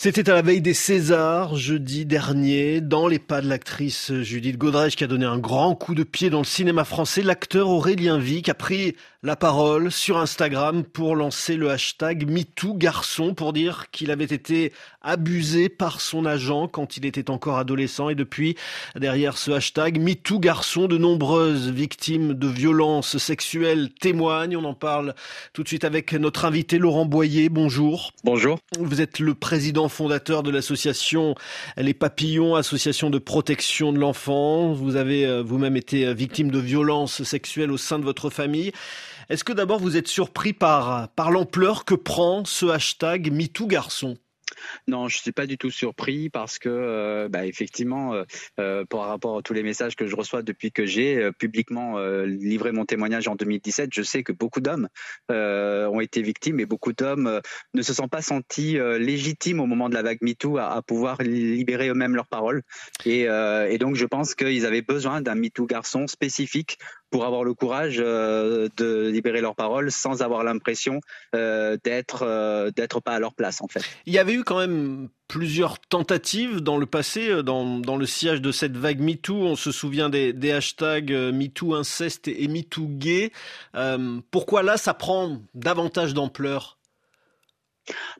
C'était à la veille des Césars, jeudi dernier, dans les pas de l'actrice Judith Godrèche qui a donné un grand coup de pied dans le cinéma français. L'acteur Aurélien Vic a pris la parole sur Instagram pour lancer le hashtag MeTooGarçon pour dire qu'il avait été abusé par son agent quand il était encore adolescent et depuis, derrière ce hashtag MeTooGarçon, de nombreuses victimes de violences sexuelles témoignent. On en parle tout de suite avec notre invité Laurent Boyer. Bonjour. Bonjour. Vous êtes le président fondateur de l'association Les Papillons, association de protection de l'enfant. Vous avez euh, vous-même été victime de violences sexuelles au sein de votre famille. Est-ce que d'abord vous êtes surpris par, l'ampleur que prend ce hashtag MeTooGarçon? Non, je suis pas du tout surpris parce que, euh, bah, effectivement, euh, euh, par rapport à tous les messages que je reçois depuis que j'ai publiquement livré mon témoignage en 2017, je sais que beaucoup d'hommes ont été victimes et beaucoup d'hommes ne se sont pas sentis légitimes au moment de la vague MeToo à, pouvoir libérer eux-mêmes leurs paroles. Et, et, donc, je pense qu'ils avaient besoin d'un MeToo garçon spécifique pour avoir le courage de libérer leurs paroles sans avoir l'impression d'être d'être pas à leur place en fait. Il y avait eu quand même plusieurs tentatives dans le passé, euh, dans, dans le sillage de cette vague MeToo. On se souvient des, des hashtags euh, MeToo inceste et MeToo gay. Euh, pourquoi là, ça prend davantage d'ampleur?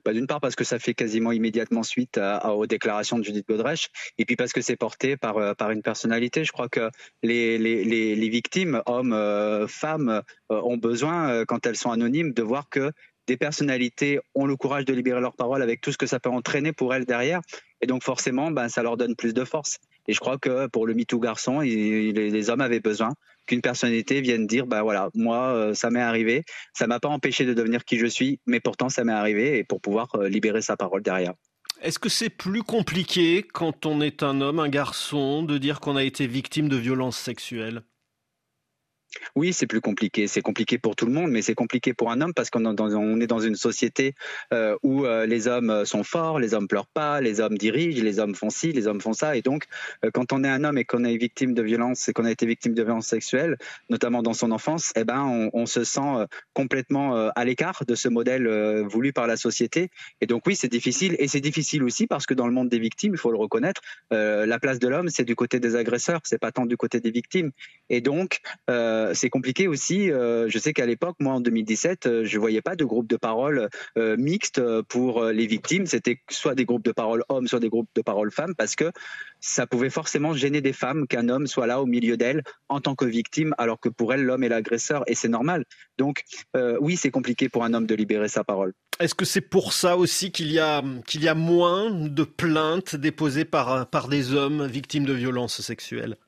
Bah, D'une part parce que ça fait quasiment immédiatement suite aux déclarations de Judith Godrèche, et puis parce que c'est porté par, par une personnalité. Je crois que les, les, les, victimes, hommes, femmes, ont besoin, quand elles sont anonymes, de voir que des personnalités ont le courage de libérer leur parole avec tout ce que ça peut entraîner pour elles derrière. Et donc forcément, ben, ça leur donne plus de force. Et je crois que pour le MeToo garçon, les hommes avaient besoin qu'une personnalité vienne dire, ben voilà, moi, euh, ça m'est arrivé, ça m'a pas empêché de devenir qui je suis, mais pourtant ça m'est arrivé, et pour pouvoir euh, libérer sa parole derrière. Est-ce que c'est plus compliqué quand on est un homme, un garçon, de dire qu'on a été victime de violences sexuelles? Oui, c'est plus compliqué. C'est compliqué pour tout le monde, mais c'est compliqué pour un homme parce qu'on est dans une société euh, où euh, les hommes sont forts, les hommes pleurent pas, les hommes dirigent, les hommes font ci, les hommes font ça. Et donc, euh, quand on est un homme et qu'on est victime de violence et qu'on a été victime de violence sexuelle, notamment dans son enfance, eh ben, on, on se sent complètement à l'écart de ce modèle voulu par la société. Et donc, oui, c'est difficile. Et c'est difficile aussi parce que dans le monde des victimes, il faut le reconnaître, la place de l'homme, c'est du côté des agresseurs, c'est pas tant du côté des victimes. Et donc, euh, c'est compliqué aussi. Euh, je sais qu'à l'époque, moi en 2017, euh, je voyais pas de groupe de parole mixte pour les victimes. C'était soit des groupes de parole hommes, soit des groupes de parole femmes, parce que ça pouvait forcément gêner des femmes qu'un homme soit là au milieu d'elles en tant que victime, alors que pour elles, l'homme est l'agresseur, et c'est normal. Donc oui, c'est compliqué pour un homme de libérer sa parole. Est-ce que c'est pour ça aussi qu'il y a y a moins de plaintes déposées par par des hommes victimes de violences sexuelles? euh,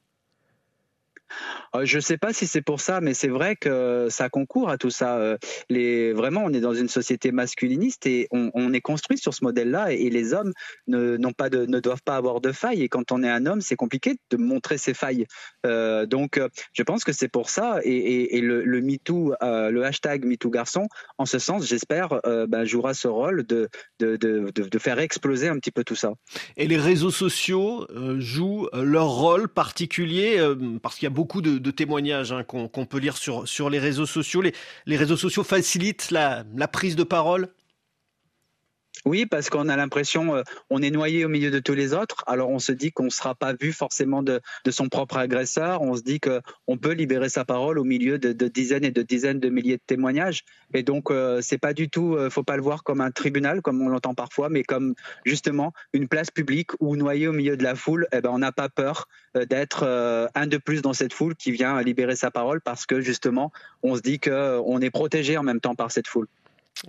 je ne sais pas si c'est pour ça, mais c'est vrai que ça concourt à tout ça. Euh, vraiment, on est dans une société masculiniste et on, est construit sur ce modèle-là. Et, les hommes ne, pas ne doivent pas avoir de failles. Et quand on est un homme, c'est compliqué de montrer ses failles. Euh, donc, je pense que c'est pour ça. Et, le, MeToo, le hashtag MeTooGarçon, en ce sens, j'espère, ben, jouera ce rôle de, faire exploser un petit peu tout ça. Et les réseaux sociaux jouent leur rôle particulier parce qu'il y a beaucoup de, témoignages hein, qu'on peut lire sur, les réseaux sociaux. Les, réseaux sociaux facilitent la prise de parole oui, parce qu'on a l'impression, euh, on est noyé au milieu de tous les autres. Alors on se dit qu'on ne sera pas vu forcément de, de, son propre agresseur. On se dit qu'on peut libérer sa parole au milieu de, de, dizaines et de dizaines de milliers de témoignages. Et donc euh, c'est pas du tout, euh, faut pas le voir comme un tribunal comme on l'entend parfois, mais comme justement une place publique où noyé au milieu de la foule, eh ben on n'a pas peur euh, d'être un de plus dans cette foule qui vient libérer sa parole parce que justement on se dit qu'on est protégé en même temps par cette foule.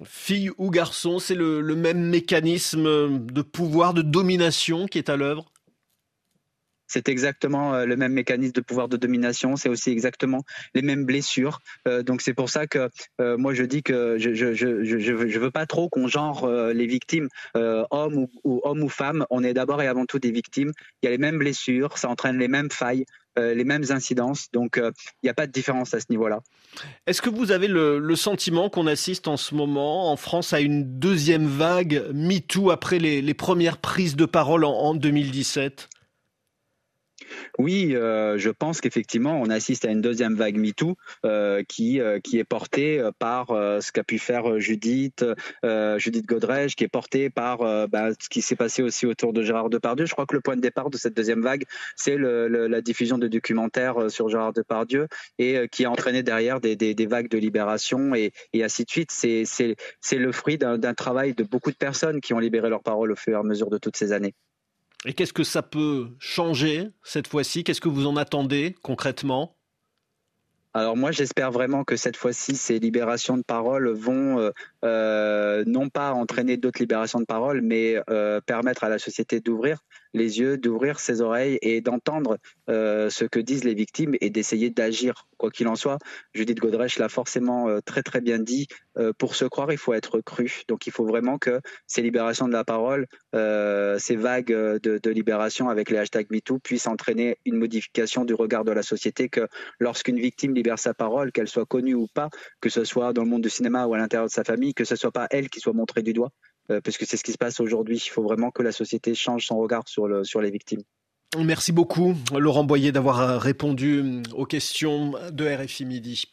Fille ou garçon, c'est le, même mécanisme de pouvoir, de domination qui est à l'œuvre? C'est exactement euh, le même mécanisme de pouvoir de domination, c'est aussi exactement les mêmes blessures. Euh, donc c'est pour ça que euh, moi je dis que je je, veux pas trop qu'on genre les victimes hommes ou, hommes ou femmes. On est d'abord et avant tout des victimes. Il y a les mêmes blessures, ça entraîne les mêmes failles. Les mêmes incidences. Donc, il n'y a pas de différence à ce niveau-là. Est-ce que vous avez le, sentiment qu'on assiste en ce moment en France à une deuxième vague MeToo après les, premières prises de parole en, en 2017 Oui, euh, je pense qu'effectivement, on assiste à une deuxième vague MeToo euh, qui, euh, est portée par ce qu'a pu faire Judith, Judith Godrèche, qui est portée par bah, ce qui s'est passé aussi autour de Gérard Depardieu. Je crois que le point de départ de cette deuxième vague, c'est la diffusion de documentaires sur Gérard Depardieu et qui a entraîné derrière des, des, vagues de libération et, et ainsi de suite. C'est le fruit d'un travail de beaucoup de personnes qui ont libéré leur parole au fur et à mesure de toutes ces années. Et qu'est-ce que ça peut changer cette fois-ci? Qu'est-ce que vous en attendez concrètement? Alors moi, j'espère vraiment que cette fois-ci, ces libérations de parole vont euh, euh, non pas entraîner d'autres libérations de parole, mais euh, permettre à la société d'ouvrir les yeux, d'ouvrir ses oreilles et d'entendre euh, ce que disent les victimes et d'essayer d'agir. Quoi qu'il en soit, Judith Godrèche l'a forcément euh, très très bien dit. Euh, pour se croire, il faut être cru. Donc il faut vraiment que ces libérations de la parole, ces vagues de, libération avec les hashtags MeToo puissent entraîner une modification du regard de la société. Que lorsqu'une victime libère sa parole, qu'elle soit connue ou pas, que ce soit dans le monde du cinéma ou à l'intérieur de sa famille, que ce soit pas elle qui soit montrée du doigt, parce que c'est ce qui se passe aujourd'hui. Il faut vraiment que la société change son regard sur, sur les victimes. Merci beaucoup, Laurent Boyer, d'avoir répondu aux questions de RFI Midi.